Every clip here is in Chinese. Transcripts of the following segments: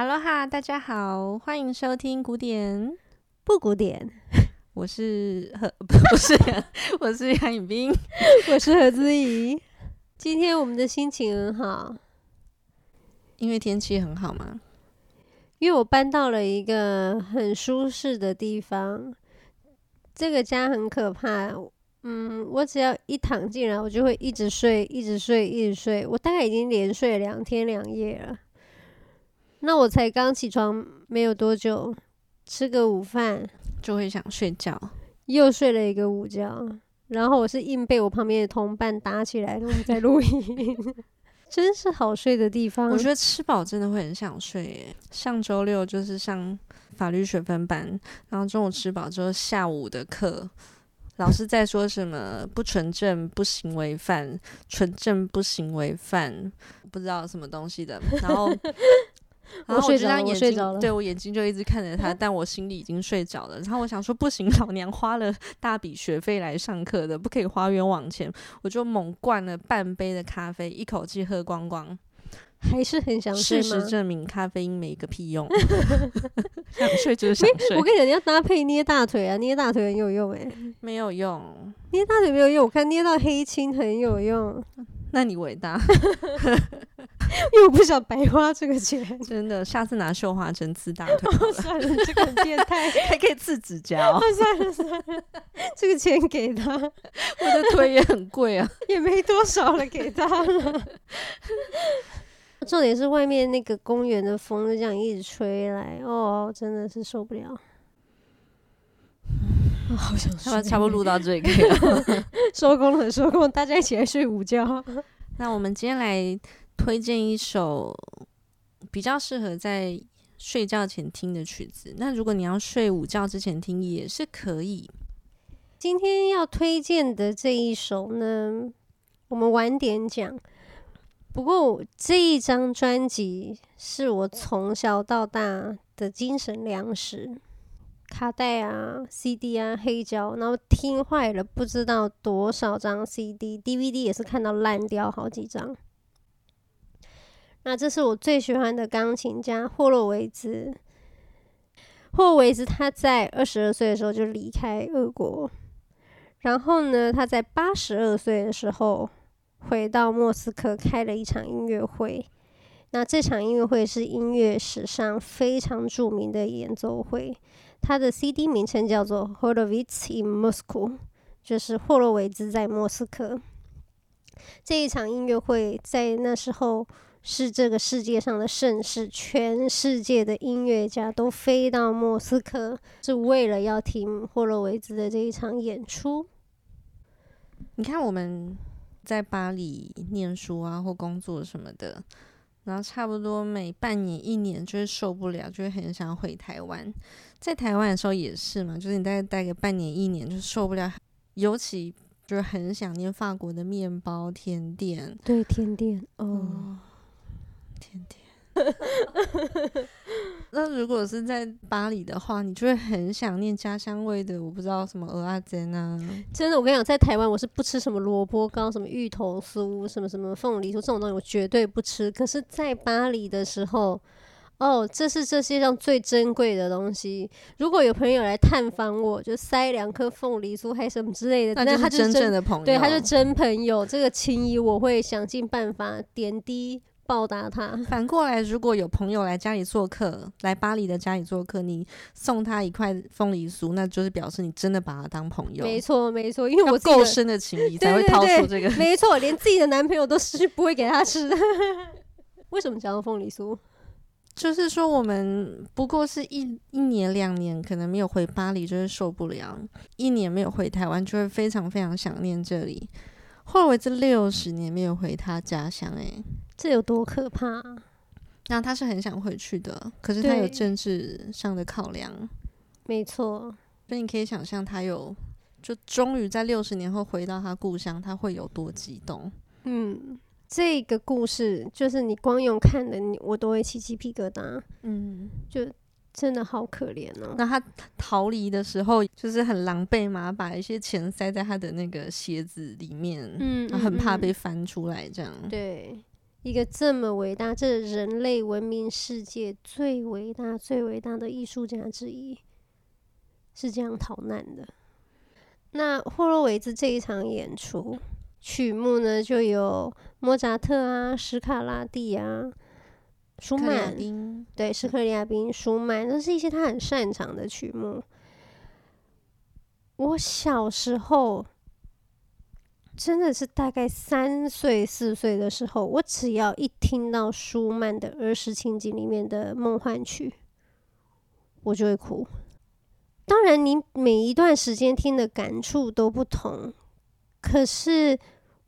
哈喽哈，大家好，欢迎收听古典不古典。我是何，不是，我是杨颖冰，我是何姿怡。今天我们的心情很好，因为天气很好吗？因为我搬到了一个很舒适的地方。这个家很可怕，嗯，我只要一躺进来，我就会一直睡，一直睡，一直睡。我大概已经连睡两天两夜了。那我才刚起床没有多久，吃个午饭就会想睡觉，又睡了一个午觉，然后我是硬被我旁边的同伴打起来，我们在录音，真是好睡的地方。我觉得吃饱真的会很想睡耶。上周六就是上法律学分班，然后中午吃饱之后，下午的课老师在说什么不纯正不行为犯，纯正不行为犯，不知道什么东西的，然后。然后我就这样眼睛，对我眼睛就一直看着他，但我心里已经睡着了。然后我想说，不行，老娘花了大笔学费来上课的，不可以花冤枉钱。我就猛灌了半杯的咖啡，一口气喝光光。还是很想睡。事实证明，咖啡因没个屁用。想睡就是想睡。我跟你讲，你要搭配捏大腿啊，捏大腿很有用诶、欸。没有用，捏大腿没有用。我看捏到黑青很有用。那你伟大。因为我不想白花这个钱，真的，下次拿绣花针刺大腿。哦，算了，这个很变态，还可以刺指甲 哦。算了算了，这个钱给他，我的腿也很贵啊，也没多少了，给他了。重点是外面那个公园的风就这样一直吹来，哦，真的是受不了。哦、好想睡，差不多录到这里可以了，收工了，收工，大家一起来睡午觉。那我们今天来。推荐一首比较适合在睡觉前听的曲子。那如果你要睡午觉之前听也是可以。今天要推荐的这一首呢，我们晚点讲。不过这一张专辑是我从小到大的精神粮食，卡带啊、CD 啊、黑胶，然后听坏了不知道多少张 CD，DVD 也是看到烂掉好几张。那这是我最喜欢的钢琴家霍洛维兹。霍洛维兹他在二十二岁的时候就离开俄国，然后呢，他在八十二岁的时候回到莫斯科开了一场音乐会。那这场音乐会是音乐史上非常著名的演奏会，他的 CD 名称叫做《Horovitz in Moscow》，就是霍洛维兹在莫斯科。这一场音乐会在那时候。是这个世界上的盛世，全世界的音乐家都飞到莫斯科，是为了要听霍洛维兹的这一场演出。你看我们在巴黎念书啊，或工作什么的，然后差不多每半年、一年就会受不了，就会很想回台湾。在台湾的时候也是嘛，就是你大概待个半年、一年就受不了，尤其就是很想念法国的面包、甜点。对，甜点哦。嗯甜甜，那如果是在巴黎的话，你就会很想念家乡味的。我不知道什么蚵仔煎啊，真的，我跟你讲，在台湾我是不吃什么萝卜糕、什么芋头酥、什么什么凤梨酥这种东西，我绝对不吃。可是，在巴黎的时候，哦，这是这世界上最珍贵的东西。如果有朋友来探访我，就塞两颗凤梨酥还是什么之类的，那他就是真正的朋友，对，他就真朋友。这个情谊我会想尽办法点滴。报答他。反过来，如果有朋友来家里做客，来巴黎的家里做客，你送他一块凤梨酥，那就是表示你真的把他当朋友。没错，没错，因为我够深的情谊 才会掏出这个。没错，连自己的男朋友都是不会给他吃的。为什么讲到凤梨酥？就是说，我们不过是一一年两年，可能没有回巴黎，就是受不了；一年没有回台湾，就会非常非常想念这里。霍洛维兹六十年没有回他家乡，哎。这有多可怕啊？那他是很想回去的，可是他有政治上的考量。没错，所以你可以想象，他有就终于在六十年后回到他故乡，他会有多激动。嗯，这个故事就是你光用看的，你我都会起鸡皮疙瘩。嗯，就真的好可怜哦。那他逃离的时候，就是很狼狈嘛，把一些钱塞在他的那个鞋子里面，嗯，很怕被翻出来，这样。对。一个这么伟大，这人类文明世界最伟大、最伟大的艺术家之一，是这样逃难的。那霍洛维兹这一场演出曲目呢，就有莫扎特啊、史卡拉蒂啊、舒曼，对，斯克里亚宾、舒曼，都是一些他很擅长的曲目。我小时候。真的是大概三岁四岁的时候，我只要一听到舒曼的儿时情景里面的梦幻曲，我就会哭。当然，你每一段时间听的感触都不同，可是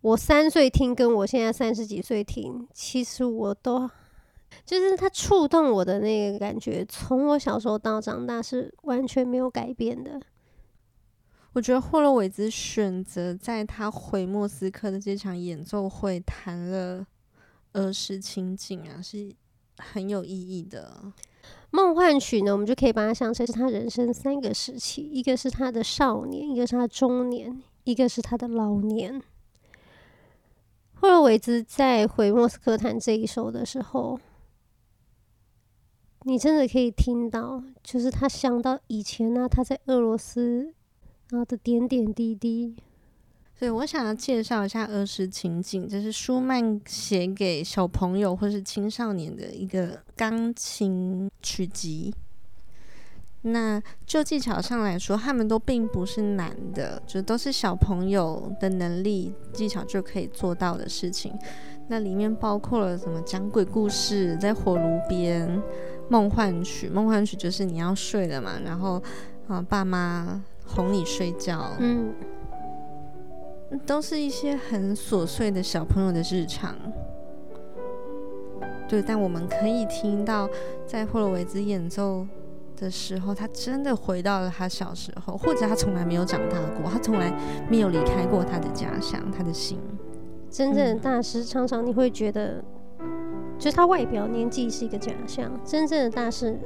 我三岁听跟我现在三十几岁听，其实我都就是他触动我的那个感觉，从我小时候到长大是完全没有改变的。我觉得霍洛维兹选择在他回莫斯科的这场演奏会弹了儿时情景啊，是很有意义的。梦幻曲呢，我们就可以把它想成是他人生三个时期：一个是他的少年，一个是他中年，一个是他的老年。霍洛维兹在回莫斯科弹这一首的时候，你真的可以听到，就是他想到以前呢、啊，他在俄罗斯。然后的点点滴滴，所以我想要介绍一下儿时情景，这是舒曼写给小朋友或是青少年的一个钢琴曲集。那就技巧上来说，他们都并不是难的，就都是小朋友的能力技巧就可以做到的事情。那里面包括了什么讲鬼故事，在火炉边，梦幻曲，梦幻曲就是你要睡了嘛，然后啊、爸妈。哄你睡觉，嗯，都是一些很琐碎的小朋友的日常，对。但我们可以听到，在霍洛维兹演奏的时候，他真的回到了他小时候，或者他从来没有长大过，他从来没有离开过他的家乡，他的心。真正的大师常常你会觉得，就是他外表年纪是一个假象，真正的大师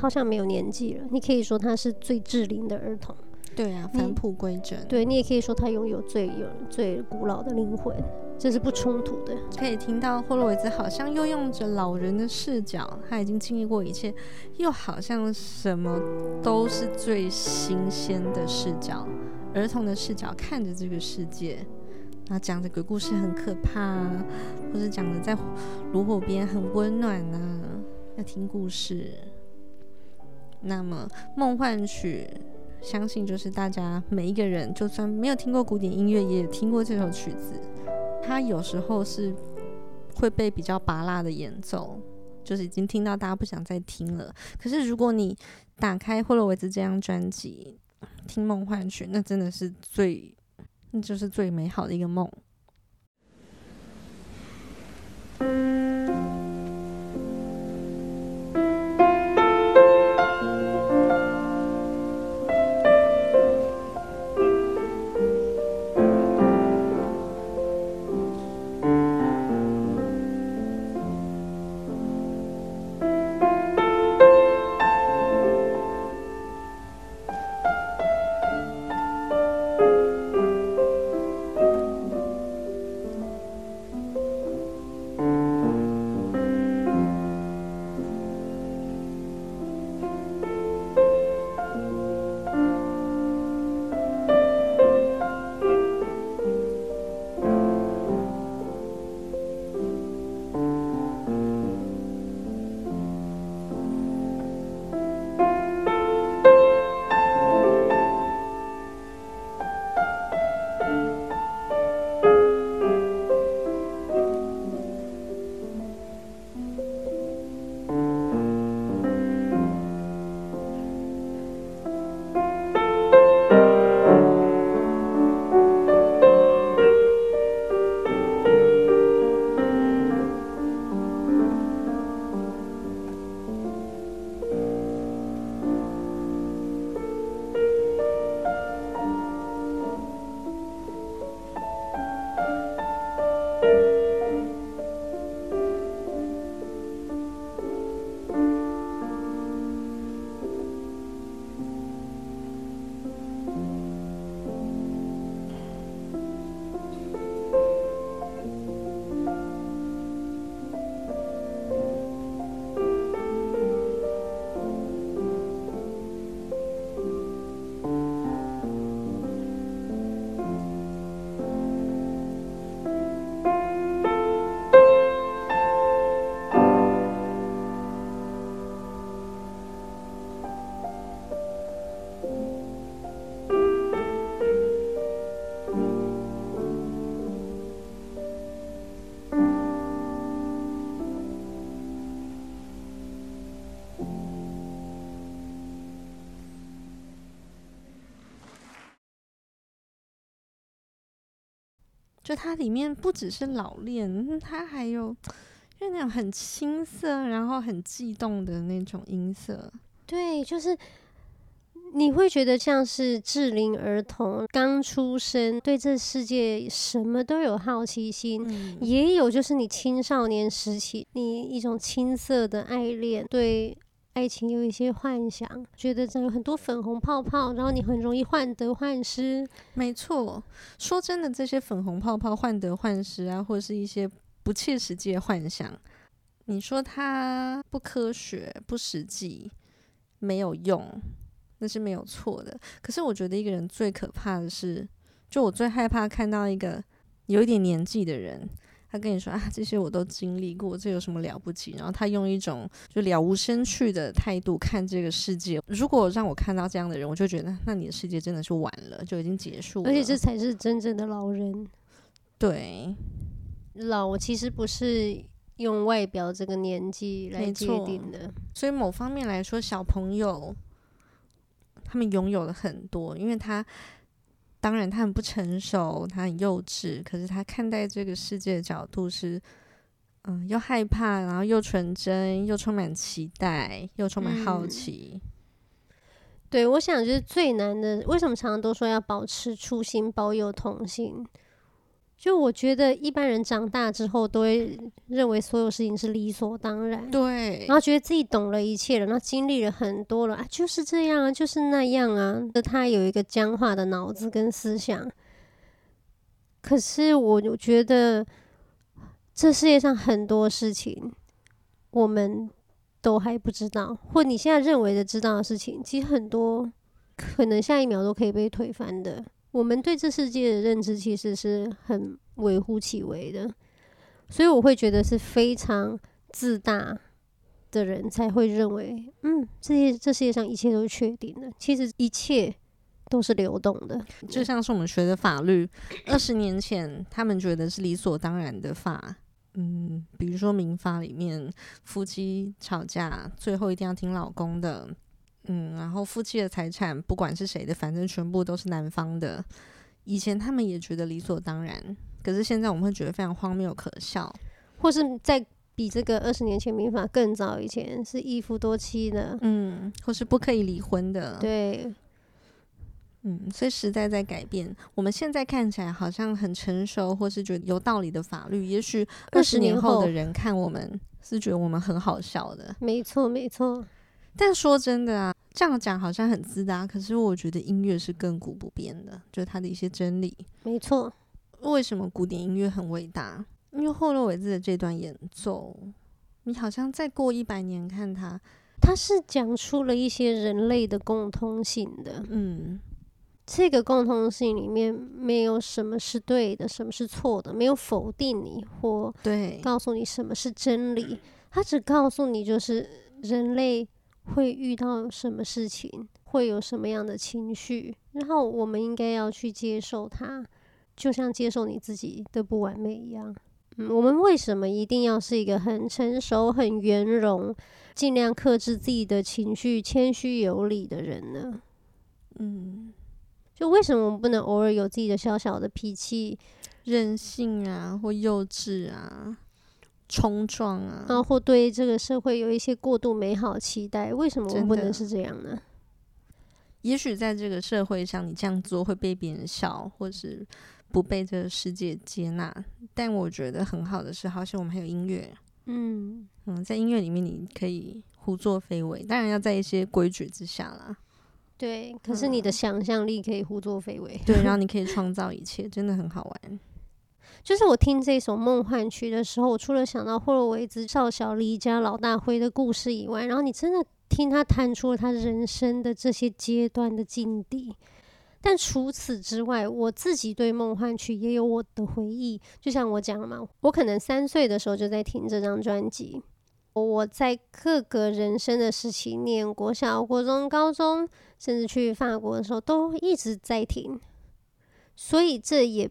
好像没有年纪了。你可以说他是最智龄的儿童。对啊，返璞归真。对，你也可以说他拥有最有最古老的灵魂，这是不冲突的。可以听到霍洛维兹好像又用着老人的视角，他已经经历过一切，又好像什么都是最新鲜的视角，儿童的视角看着这个世界，那讲的鬼故事很可怕啊，或者讲的在炉火边很温暖啊，要听故事。那么梦幻曲。相信就是大家每一个人，就算没有听过古典音乐，也听过这首曲子。它有时候是会被比较拔辣的演奏，就是已经听到大家不想再听了。可是如果你打开霍洛维兹这张专辑，听梦幻曲，那真的是最，那就是最美好的一个梦。就它里面不只是老练，它还有就那种很青涩，然后很悸动的那种音色。对，就是你会觉得像是适龄儿童刚出生，对这世界什么都有好奇心，嗯、也有就是你青少年时期你一种青涩的爱恋，对。爱情有一些幻想，觉得这有很多粉红泡泡，然后你很容易患得患失。没错，说真的，这些粉红泡泡、患得患失啊，或者是一些不切实际的幻想，你说它不科学、不实际、没有用，那是没有错的。可是我觉得一个人最可怕的是，就我最害怕看到一个有一点年纪的人。他跟你说啊，这些我都经历过，这有什么了不起？然后他用一种就了无生趣的态度看这个世界。如果让我看到这样的人，我就觉得，那你的世界真的是完了，就已经结束了。而且这才是真正的老人。对，老其实不是用外表这个年纪来界定的。所以某方面来说，小朋友他们拥有了很多，因为他。当然，他很不成熟，他很幼稚。可是他看待这个世界的角度是，嗯，又害怕，然后又纯真，又充满期待，又充满好奇。嗯，对，我想就是最难的。为什么常常都说要保持初心，保有童心？就我觉得一般人长大之后都会认为所有事情是理所当然，对，然后觉得自己懂了一切了，然后经历了很多了啊，就是这样啊，就是那样啊，那他有一个僵化的脑子跟思想。可是我觉得这世界上很多事情我们都还不知道，或你现在认为的知道的事情，其实很多可能下一秒都可以被推翻的。我们对这世界的认知其实是很微乎其微的，所以我会觉得是非常自大的人才会认为，嗯，这些这世界上一切都是确定的。其实一切都是流动的，就像是我们学的法律，二十年前他们觉得是理所当然的法，嗯，比如说民法里面夫妻吵架最后一定要听老公的。嗯，然后夫妻的财产不管是谁的，反正全部都是男方的。以前他们也觉得理所当然，可是现在我们会觉得非常荒谬可笑，或是在比这个二十年前民法更早以前是一夫多妻的，嗯，或是不可以离婚的，对，嗯，所以时代在改变。我们现在看起来好像很成熟，或是觉得有道理的法律，也许二十年后的人看我们是觉得我们很好笑的。没错，没错。但说真的啊，这样讲好像很自大，可是我觉得音乐是亘古不变的，就是它的一些真理。没错，为什么古典音乐很伟大？因为霍洛维兹的这段演奏，你好像再过一百年看它，它是讲出了一些人类的共通性的。嗯，这个共通性里面没有什么是对的，什么是错的，没有否定你或对告诉你什么是真理，它只告诉你就是人类。会遇到什么事情，会有什么样的情绪，然后我们应该要去接受它，就像接受你自己的不完美一样。嗯，我们为什么一定要是一个很成熟、很圆融、尽量克制自己的情绪、谦虚有礼的人呢？嗯，就为什么我们不能偶尔有自己的小小的脾气、任性啊，或幼稚啊？冲撞啊，然后或对这个社会有一些过度美好期待，为什么我们不能是这样呢？也许在这个社会上，你这样做会被别人笑，或是不被这个世界接纳。但我觉得很好的是，好像我们还有音乐，嗯嗯，在音乐里面你可以胡作非为，当然要在一些规矩之下啦。对，可是你的想象力可以胡作非为，对，然后你可以创造一切，真的很好玩。就是我听这首梦幻曲的时候，我除了想到霍洛维兹少小离家老大回的故事以外，然后你真的听他弹出了他人生的这些阶段的境地。但除此之外，我自己对梦幻曲也有我的回忆。就像我讲了嘛，我可能三岁的时候就在听这张专辑。我在各个人生的时期，念国小、国中、高中，甚至去法国的时候，都一直在听。所以这也。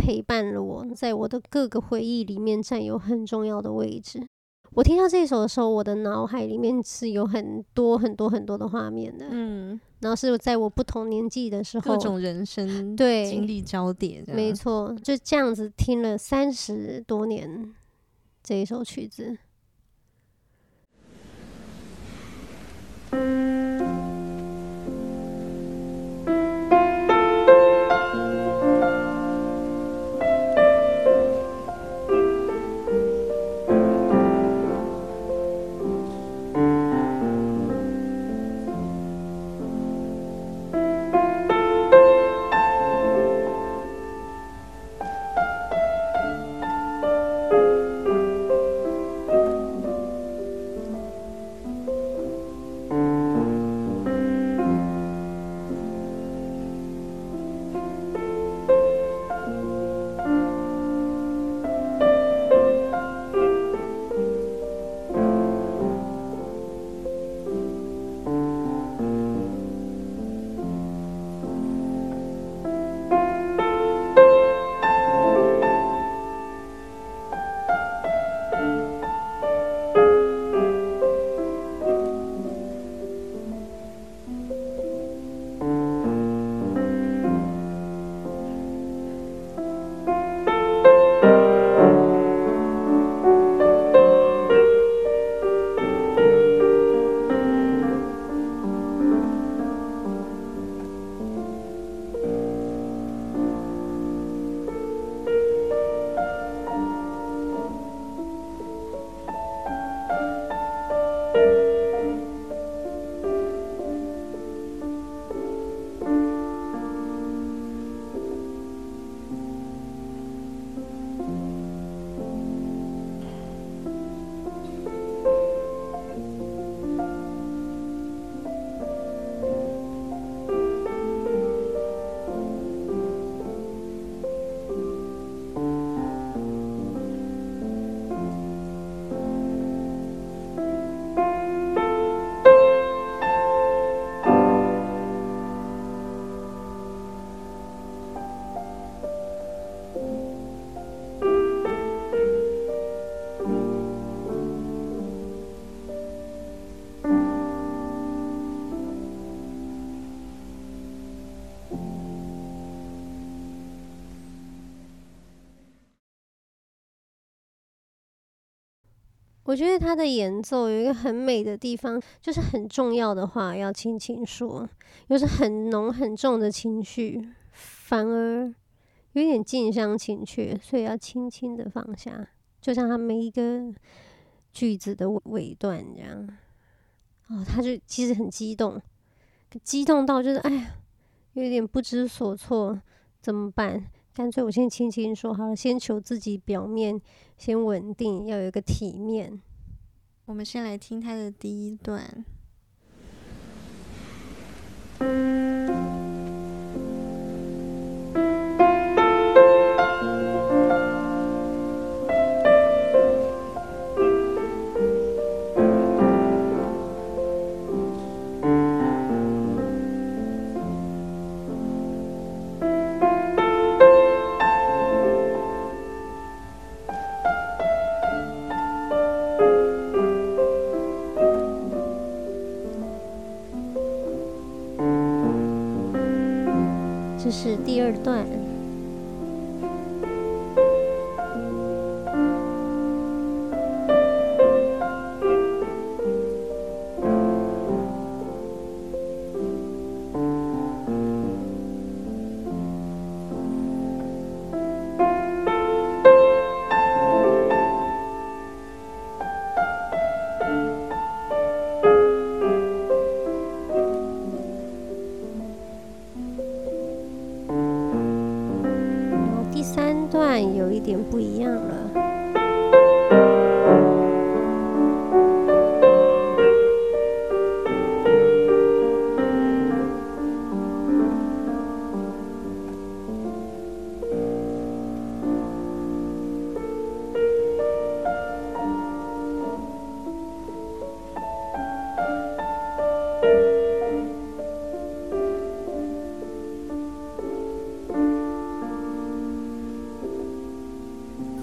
陪伴了我，在我的各个回忆里面占有很重要的位置。我听到这一首的时候，我的脑海里面是有很多很多很多的画面的。嗯，然后是在我不同年纪的时候，各种人生对经历交叠，没错，就这样子听了三十多年这一首曲子。我觉得他的演奏有一个很美的地方，就是很重要的话要轻轻说，又是很浓很重的情绪，反而有点近乡情怯，所以要轻轻的放下，就像他每一个句子的尾段这样。哦，他就其实很激动，激动到就是哎呀，有点不知所措，怎么办？干脆我先轻轻说好了，先求自己表面先稳定，要有一个体面。我们先来听他的第一段。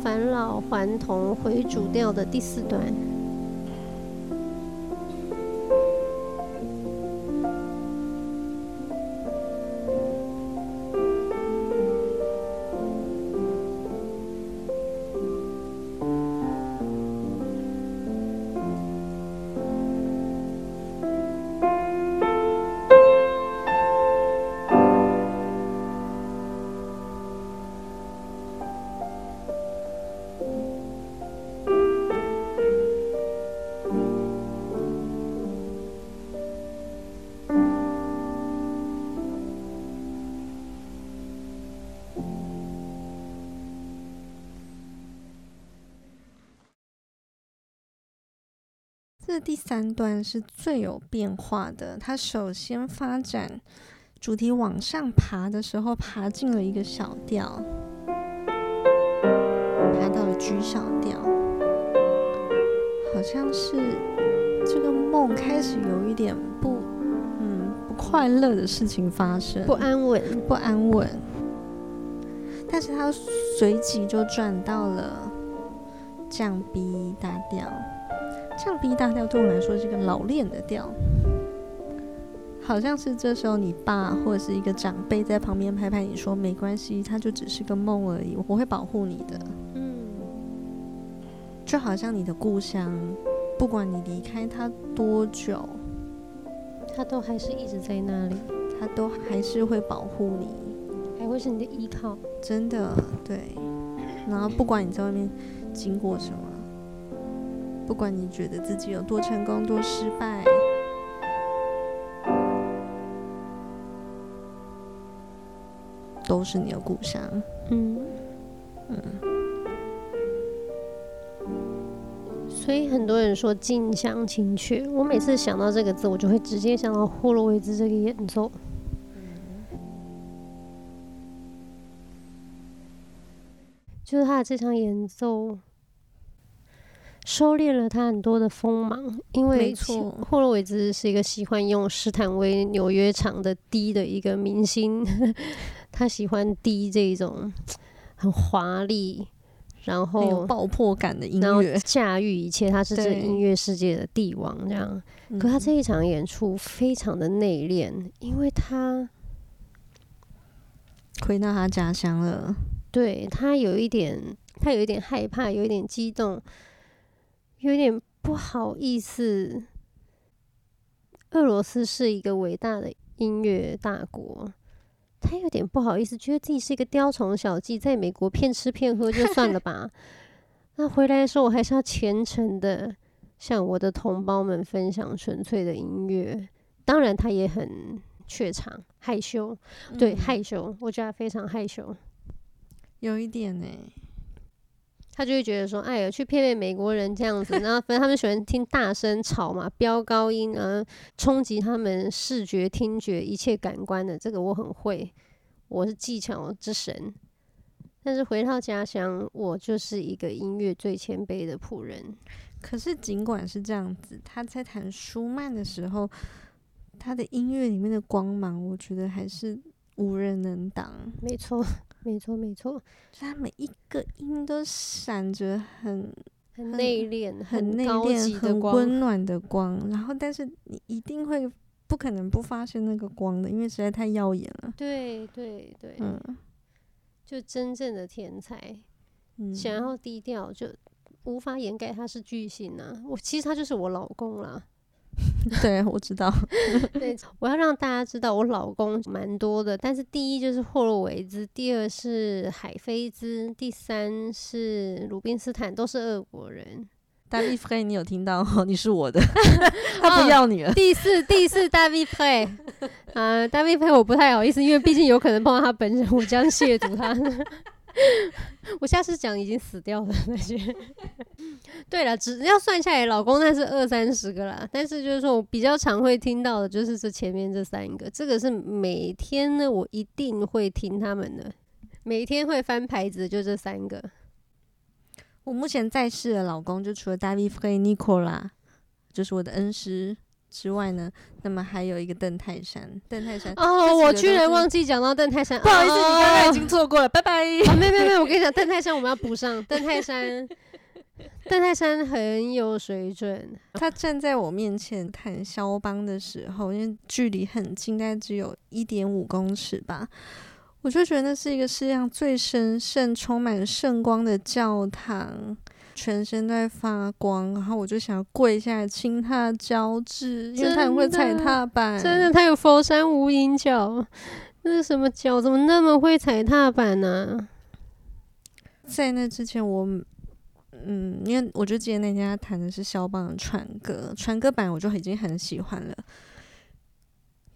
返老还童回主调的第四段。第三段是最有变化的。它首先发展主题往上爬的时候，爬进了一个小调，爬到了 G 小调，好像是这个梦开始有一点不，嗯，不快乐的事情发生，不安稳，不安稳。但是它随即就转到了降 B 大调。降 B 大调对我来说是一个老练的调，好像是这时候你爸或者是一个长辈在旁边拍拍你说没关系，他就只是个梦而已，我会保护你的。嗯，就好像你的故乡，不管你离开他多久，他都还是一直在那里，他都还是会保护你，还会是你的依靠。真的，对。然后不管你在外面经过什么。不管你觉得自己有多成功、多失败，都是你的故乡。嗯嗯。所以很多人说“近乡情怯”，我每次想到这个字，我就会直接想到霍洛维兹这个演奏。就是他的这场演奏。收敛了他很多的锋芒，因为霍洛维兹是一个喜欢用斯坦威纽约场的 D 的一个明星，他喜欢 D 这种很华丽，然后有爆破感的音乐，驾驭一切，他是这音乐世界的帝王。这样，可他这一场演出非常的内敛，因为他回到他家乡了，对，他有一点，他有一点害怕，有一点激动。有点不好意思，俄罗斯是一个伟大的音乐大国，他有点不好意思，觉得自己是一个雕虫小技，在美国骗吃骗喝就算了吧。那回来的时候，我还是要虔诚的向我的同胞们分享纯粹的音乐。当然，他也很怯场、害羞，对，嗯、害羞，我觉得他非常害羞，有一点呢、欸。他就会觉得说：“哎呀，去骗骗美国人这样子，然后反正他们喜欢听大声吵嘛，飙高音啊，冲击他们视觉、听觉一切感官的，这个我很会，我是技巧之神。但是回到家乡，我就是一个音乐最谦卑的仆人。可是尽管是这样子，他在弹舒曼的时候，他的音乐里面的光芒，我觉得还是无人能挡。没错。”没错，没错，他每一个音都闪着很很内敛、很内敛、很温暖的光。然后，但是你一定会不可能不发现那个光的，因为实在太耀眼了。对对对，嗯，就真正的天才，嗯、想要低调就无法掩盖他是巨星啊！我其实他就是我老公啦。对，我知道。对，我要让大家知道，我老公蛮多的。但是第一就是霍洛维兹，第二是海菲兹，第三是鲁宾斯坦，都是俄国人。大卫弗雷，你有听到？你是我的，他不要你了。哦、第四，第四，大卫弗雷啊，大卫弗雷，我不太好意思，因为毕竟有可能碰到他本人，我将亵渎他。我下次讲已经死掉了那些。对了，只要算下来，老公那是二三十个啦。但是就是说我比较常会听到的，就是这前面这三个。这个是每天呢，我一定会听他们的，每天会翻牌子，就这三个。我目前在世的老公，就除了 David Frei Nicola，就是我的恩师。之外呢，那么还有一个邓泰山，邓泰山哦，我居然忘记讲到邓泰山，不好意思，哦、你刚才已经错过了，拜拜。啊，没没没，我跟你讲，邓泰山我们要补上，邓泰山，邓泰山很有水准。他站在我面前弹肖邦的时候，因为距离很近，大概只有一点五公尺吧，我就觉得那是一个世界上最神圣、充满圣光的教堂。全身都在发光，然后我就想要跪下来亲他的脚趾，因为他很会踩踏板。真的，他有佛山无影脚，那是什么脚？怎么那么会踩踏板呢、啊？在那之前我，我嗯，因为我就记得那天他弹的是肖邦的船歌，船歌版我就已经很喜欢了。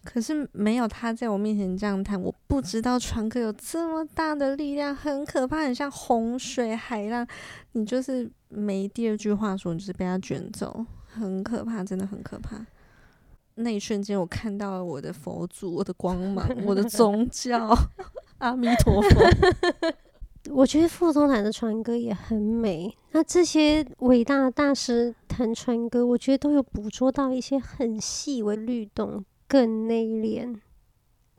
可是没有他在我面前这样弹，我不知道船歌有这么大的力量，很可怕，很像洪水海浪。你就是没第二句话说，你就是被他卷走，很可怕，真的很可怕。那一瞬间，我看到了我的佛祖，我的光芒，我的宗教，阿弥陀佛。我觉得傅聪弹的船歌也很美。那这些伟大的大师弹船歌，我觉得都有捕捉到一些很细微律动，更内敛，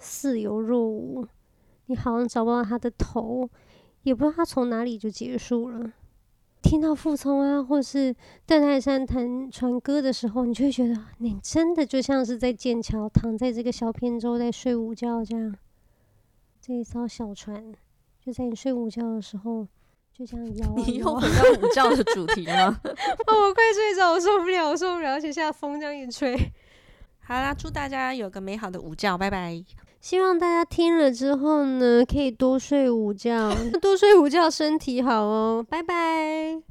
似有若无。你好像找不到他的头，也不知道他从哪里就结束了。听到傅聪啊，或是邓泰山弹船歌的时候，你就会觉得你真的就像是在剑桥躺在这个小扁舟在睡午觉这样。这一艘小船就在你睡午觉的时候，就这样摇。你又回到午觉的主题了吗？哦，我快睡着，我受不了，我受不了，而且现在风这样一吹。好啦，祝大家有个美好的午觉，拜拜。希望大家听了之后呢可以多睡午觉。多睡午觉身体好哦。拜拜。